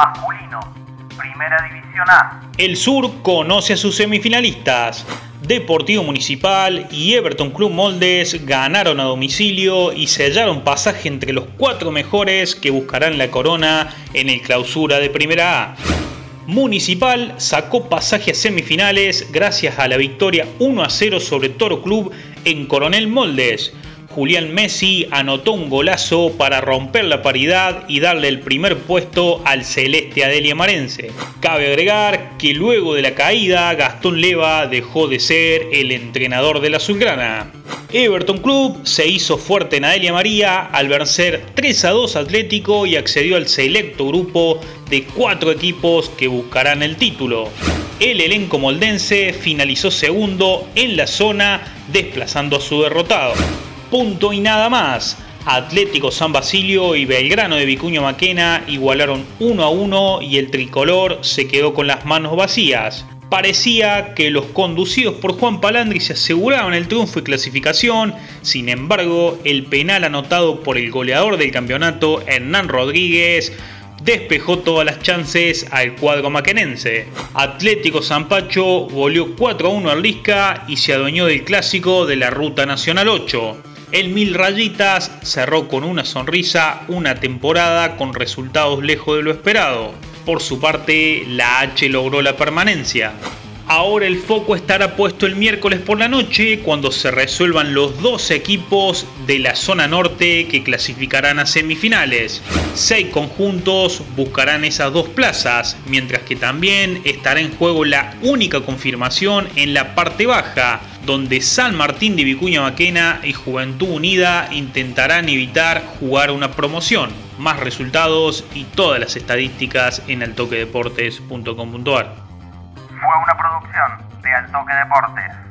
masculino, Primera División A. El Sur conoce a sus semifinalistas. Deportivo Municipal y Everton Club Moldes ganaron a domicilio y sellaron pasaje entre los cuatro mejores que buscarán la corona en el clausura de Primera A. Municipal sacó pasaje a semifinales gracias a la victoria 1 a 0 sobre Toro Club en Coronel Moldes. Julián Messi anotó un golazo para romper la paridad y darle el primer puesto al celeste Adelia Marense. Cabe agregar que luego de la caída, Gastón Leva dejó de ser el entrenador de la Azulgrana. Everton Club se hizo fuerte en Adelia María al vencer 3 a 2 Atlético y accedió al selecto grupo de cuatro equipos que buscarán el título. El elenco moldense finalizó segundo en la zona desplazando a su derrotado punto y nada más. Atlético San Basilio y Belgrano de Vicuño Maquena igualaron 1 a 1 y el tricolor se quedó con las manos vacías. Parecía que los conducidos por Juan Palandri se aseguraban el triunfo y clasificación, sin embargo, el penal anotado por el goleador del campeonato, Hernán Rodríguez, despejó todas las chances al cuadro maquenense. Atlético Zampacho goleó 4 a 1 al Lisca y se adueñó del clásico de la Ruta Nacional 8. El Mil Rayitas cerró con una sonrisa una temporada con resultados lejos de lo esperado. Por su parte, la H logró la permanencia. Ahora el foco estará puesto el miércoles por la noche cuando se resuelvan los dos equipos de la zona norte que clasificarán a semifinales. Seis conjuntos buscarán esas dos plazas, mientras que también estará en juego la única confirmación en la parte baja, donde San Martín de Vicuña Maquena y Juventud Unida intentarán evitar jugar una promoción. Más resultados y todas las estadísticas en altoquedeportes.com.ar fue una producción de Altoque Deportes.